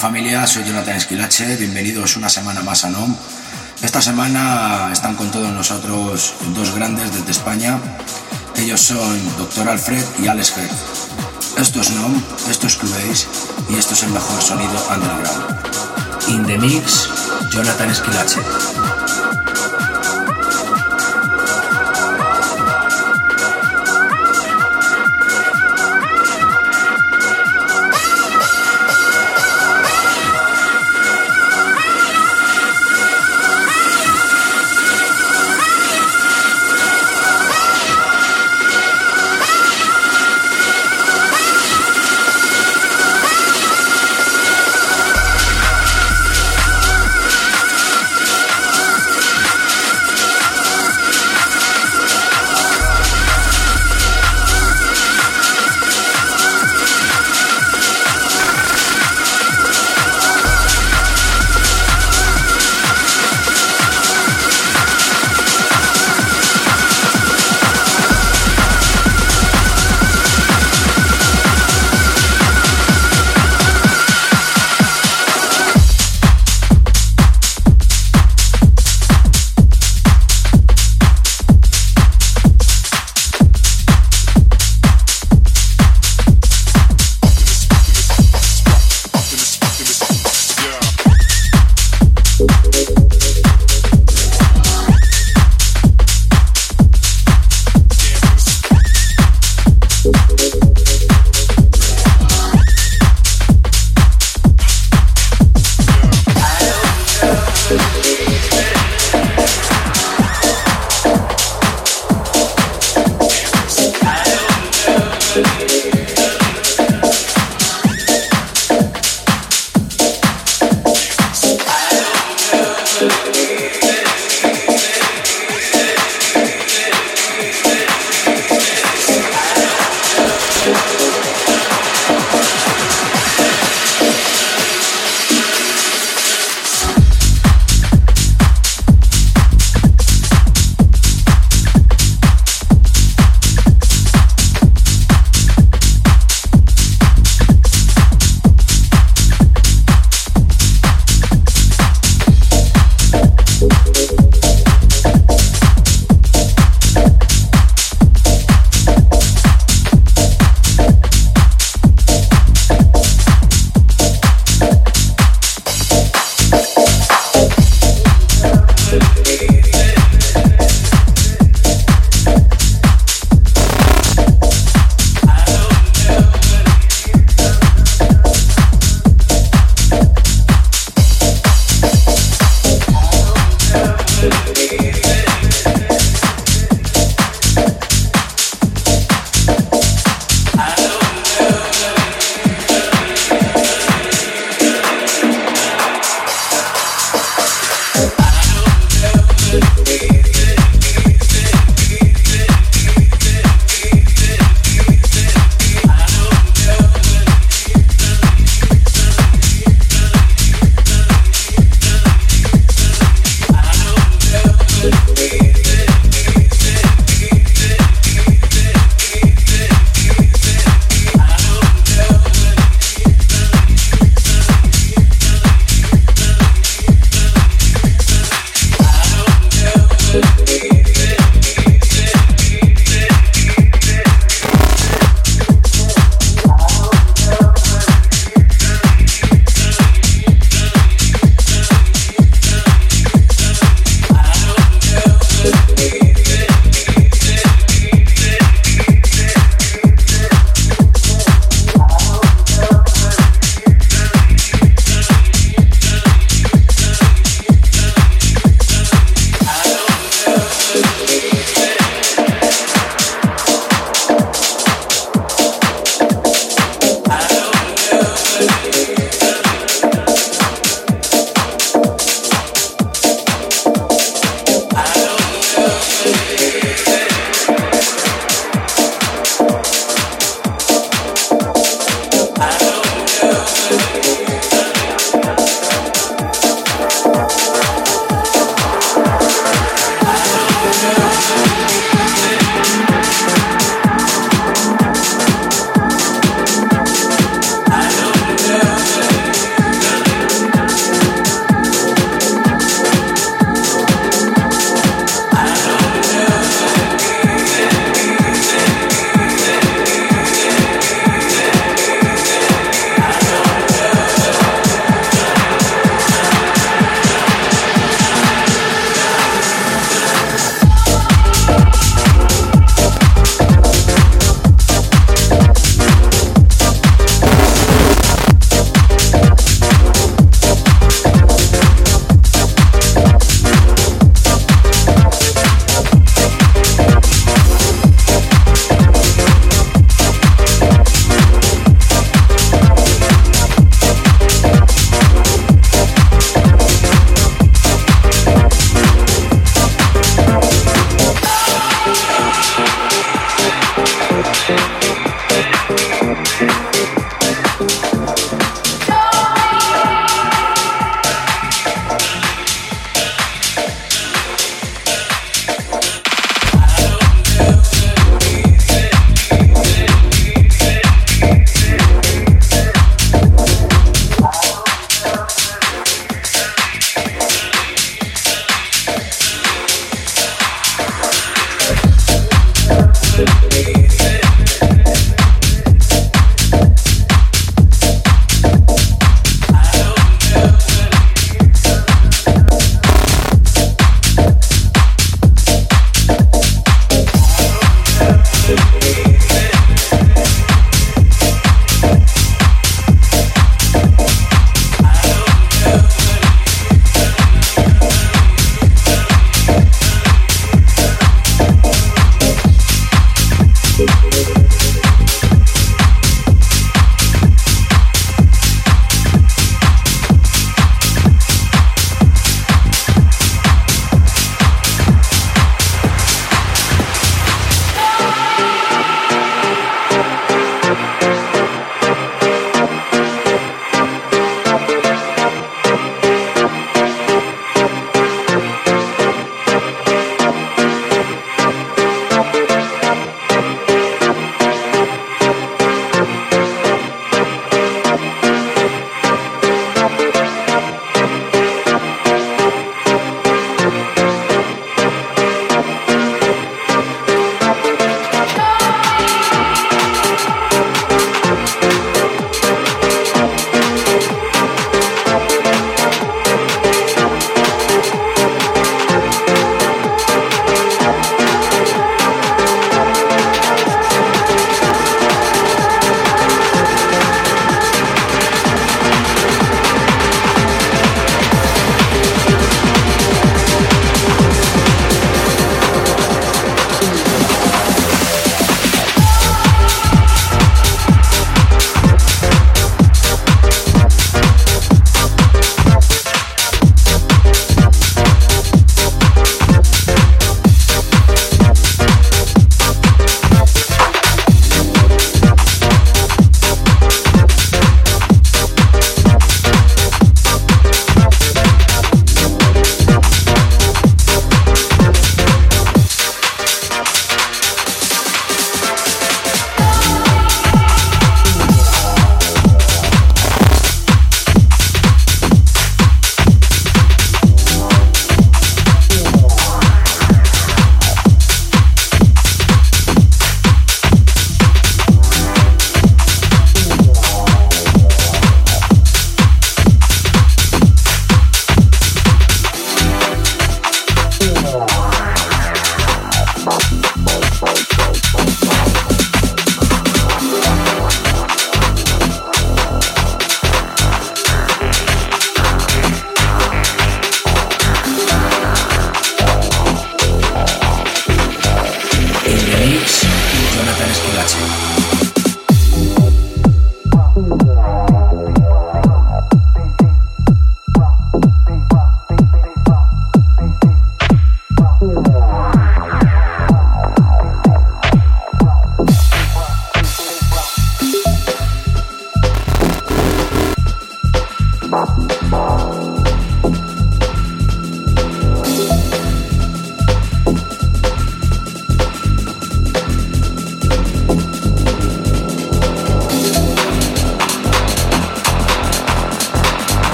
familia, soy Jonathan Esquilache, bienvenidos una semana más a NOM. Esta semana están con todos nosotros dos grandes desde España. Ellos son Dr. Alfred y Alex Head. Esto es NOM, esto es y esto es el mejor sonido underground. In the mix, Jonathan Esquilache.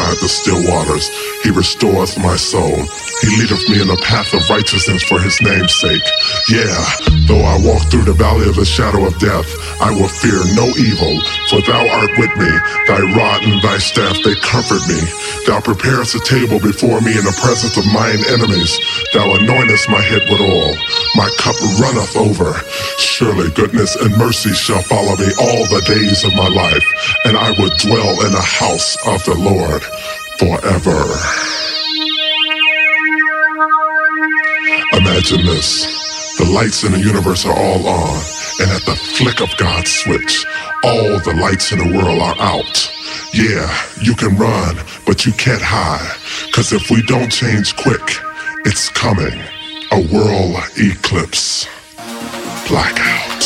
Beside the still waters. He restoreth my soul. He leadeth me in the path of righteousness for his name's sake. Yeah, though I walk through the valley of the shadow of death, I will fear no evil, for thou art with me. Thy rod and thy staff, they comfort me. Thou preparest a table before me in the presence of mine enemies. Thou anointest my head with oil. My cup runneth over. Surely goodness and mercy shall follow me all the days of my life, and I will dwell in the house of the Lord forever. Imagine this. The lights in the universe are all on, and at the flick of God's switch, all the lights in the world are out. Yeah, you can run, but you can't hide. Cause if we don't change quick, it's coming. A world eclipse. Blackout.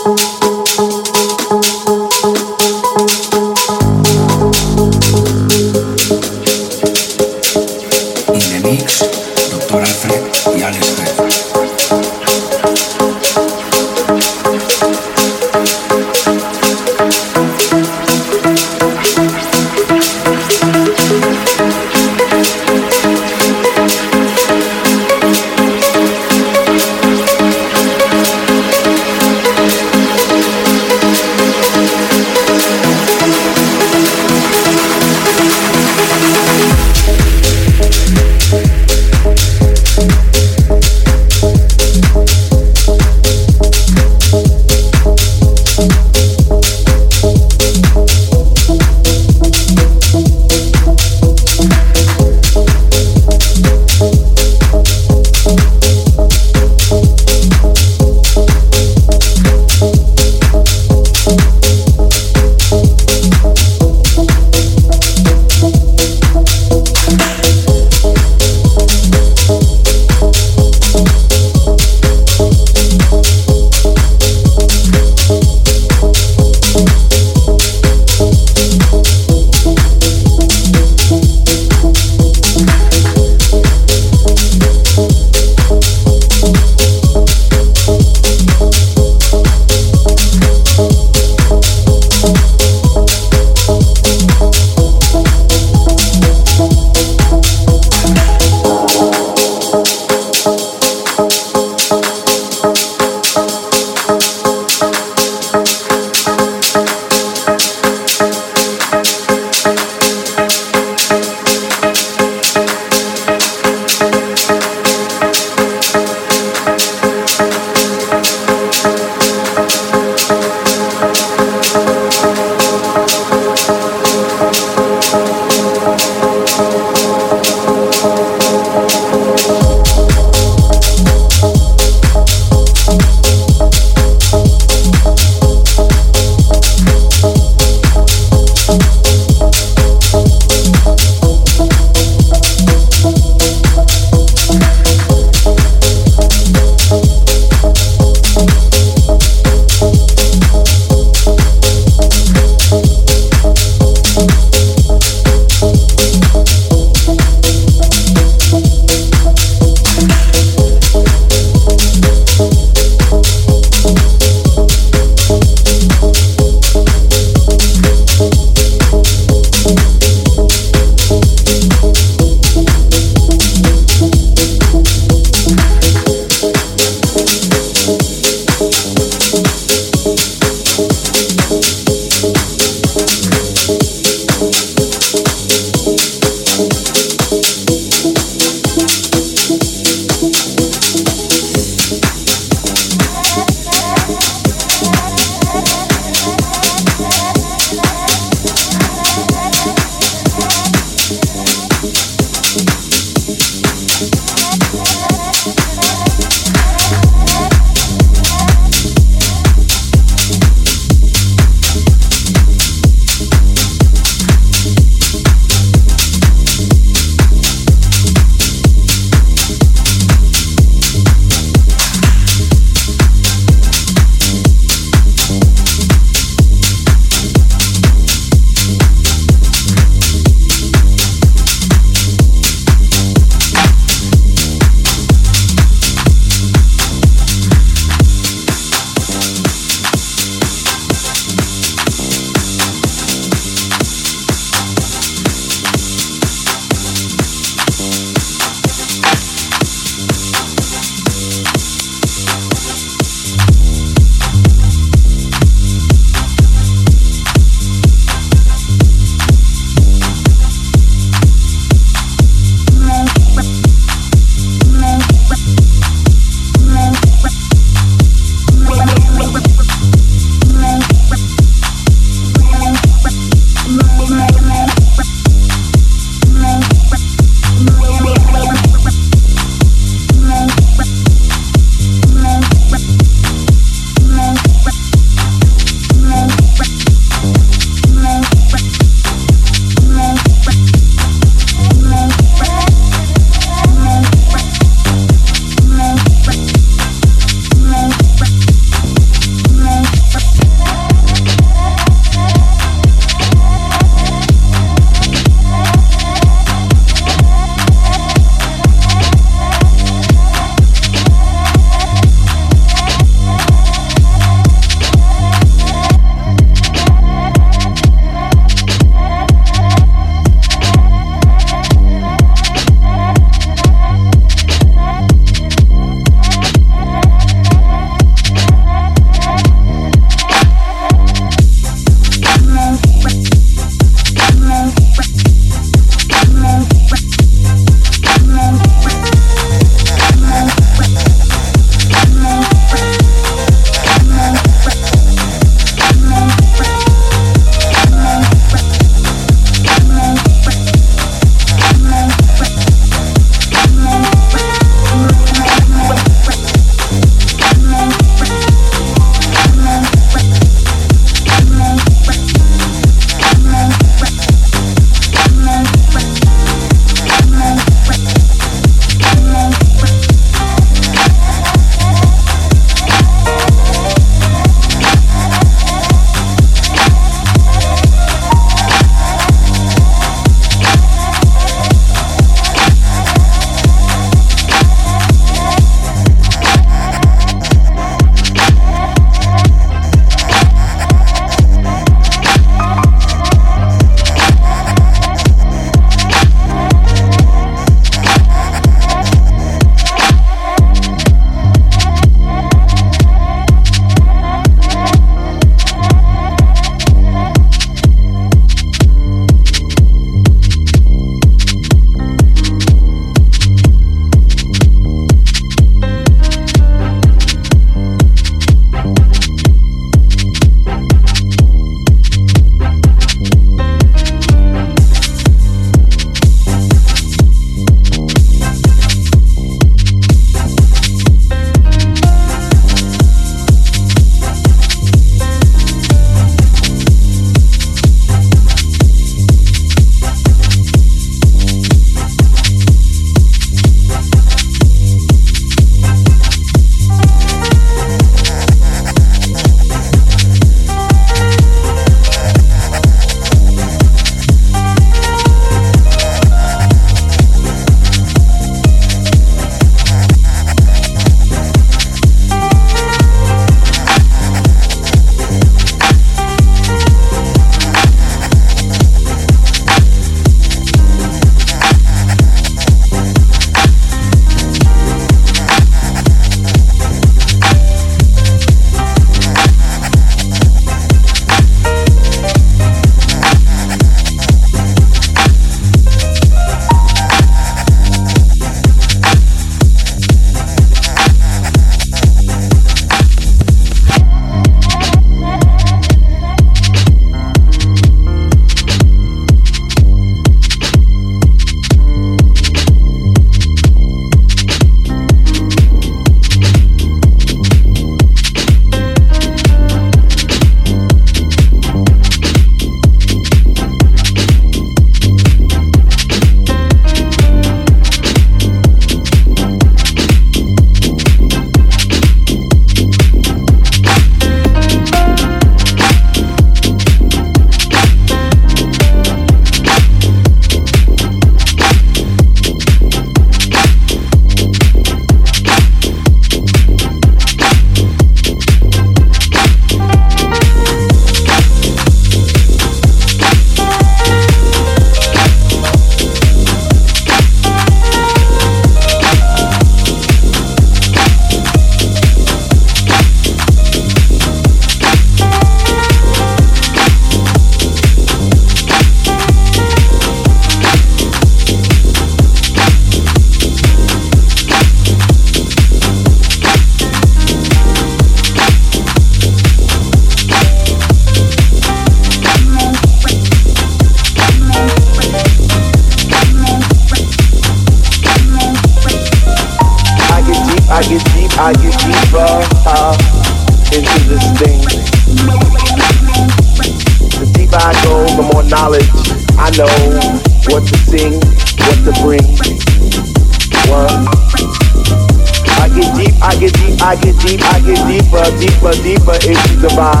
Deeper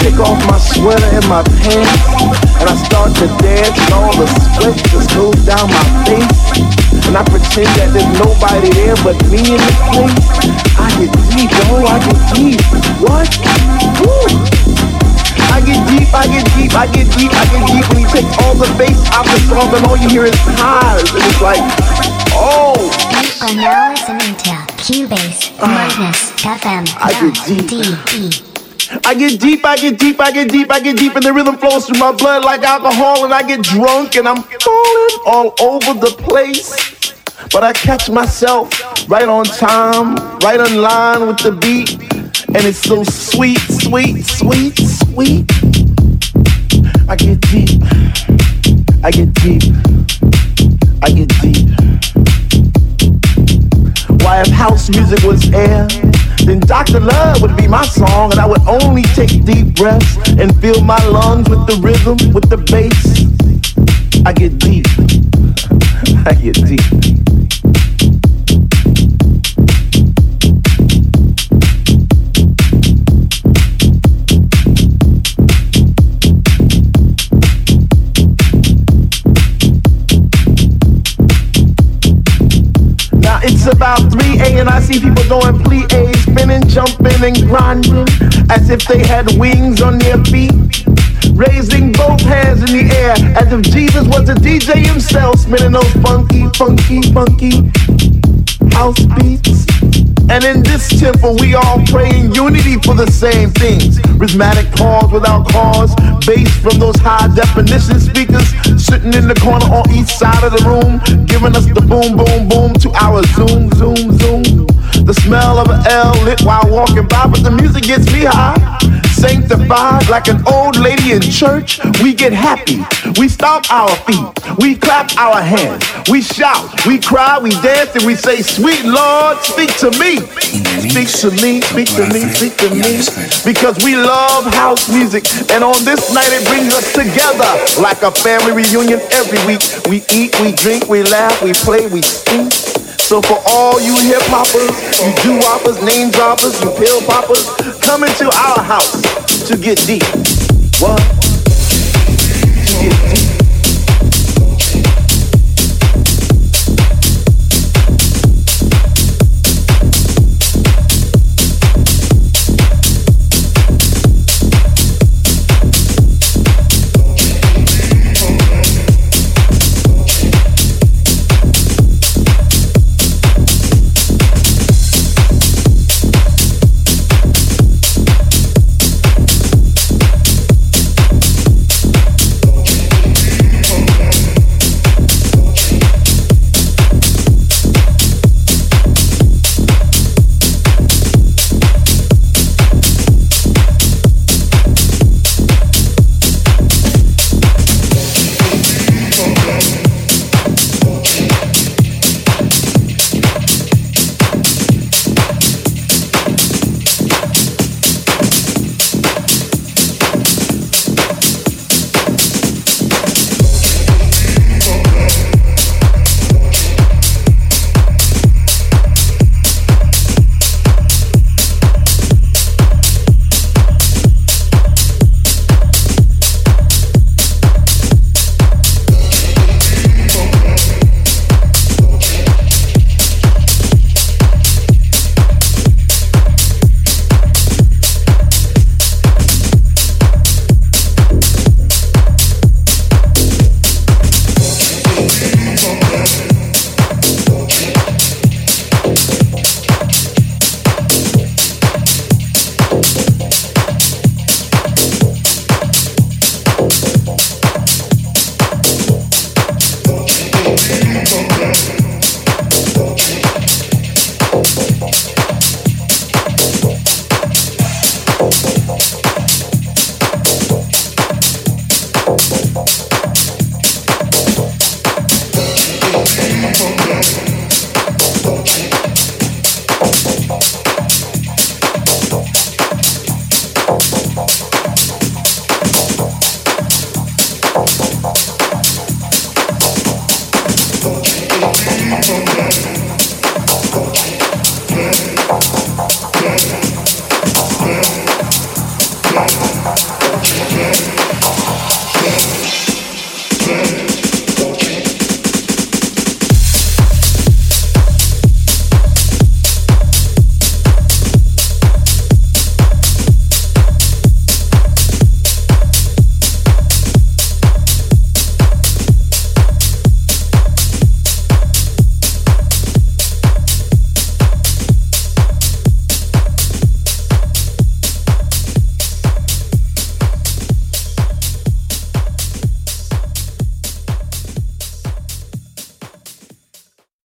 Take off my sweater and my pants, and I start to dance, and all the sweat just goes down my face. And I pretend that there's nobody there but me in the place. I get deep, yo, I get deep. What? Woo! I get deep, I get deep, I get deep, I get deep. When you take all the bass out the song, and all you hear is highs, and it's like, oh. You are now listening to Cubase ah. minus FM. I get deep. I get deep, I get deep, I get deep, I get deep, and the rhythm flows through my blood like alcohol, and I get drunk, and I'm falling all over the place. But I catch myself right on time, right on line with the beat, and it's so sweet, sweet, sweet, sweet. I get deep, I get deep, I get deep. Why, if house music was air, then Dr. Love would be my song, and I would only take deep breaths and fill my lungs with the rhythm, with the bass. I get deep. I get deep. Now it's about 3A and I see people doing plie spinning, jumping and grinding as if they had wings on their feet. Raising both hands in the air as if Jesus was a DJ himself, spinning those funky, funky, funky house beats. And in this temple, we all pray in unity for the same things. Rhythmic calls without cause, bass from those high definition speakers sitting in the corner on each side of the room, giving us the boom, boom, boom to our zoom, zoom, zoom. The smell of an L lit while walking by, but the music gets me high. Sanctified like an old lady in church, we get happy. We stomp our feet, we clap our hands, we shout, we cry, we dance, and we say, Sweet Lord, speak to me. Speak to me, speak to me, speak to me. Because we love house music, and on this night it brings us together like a family reunion every week. We eat, we drink, we laugh, we play, we sing. So for all you hip hoppers, you do hoppers, name droppers, you pill poppers, come into our house to get deep. What? To get deep.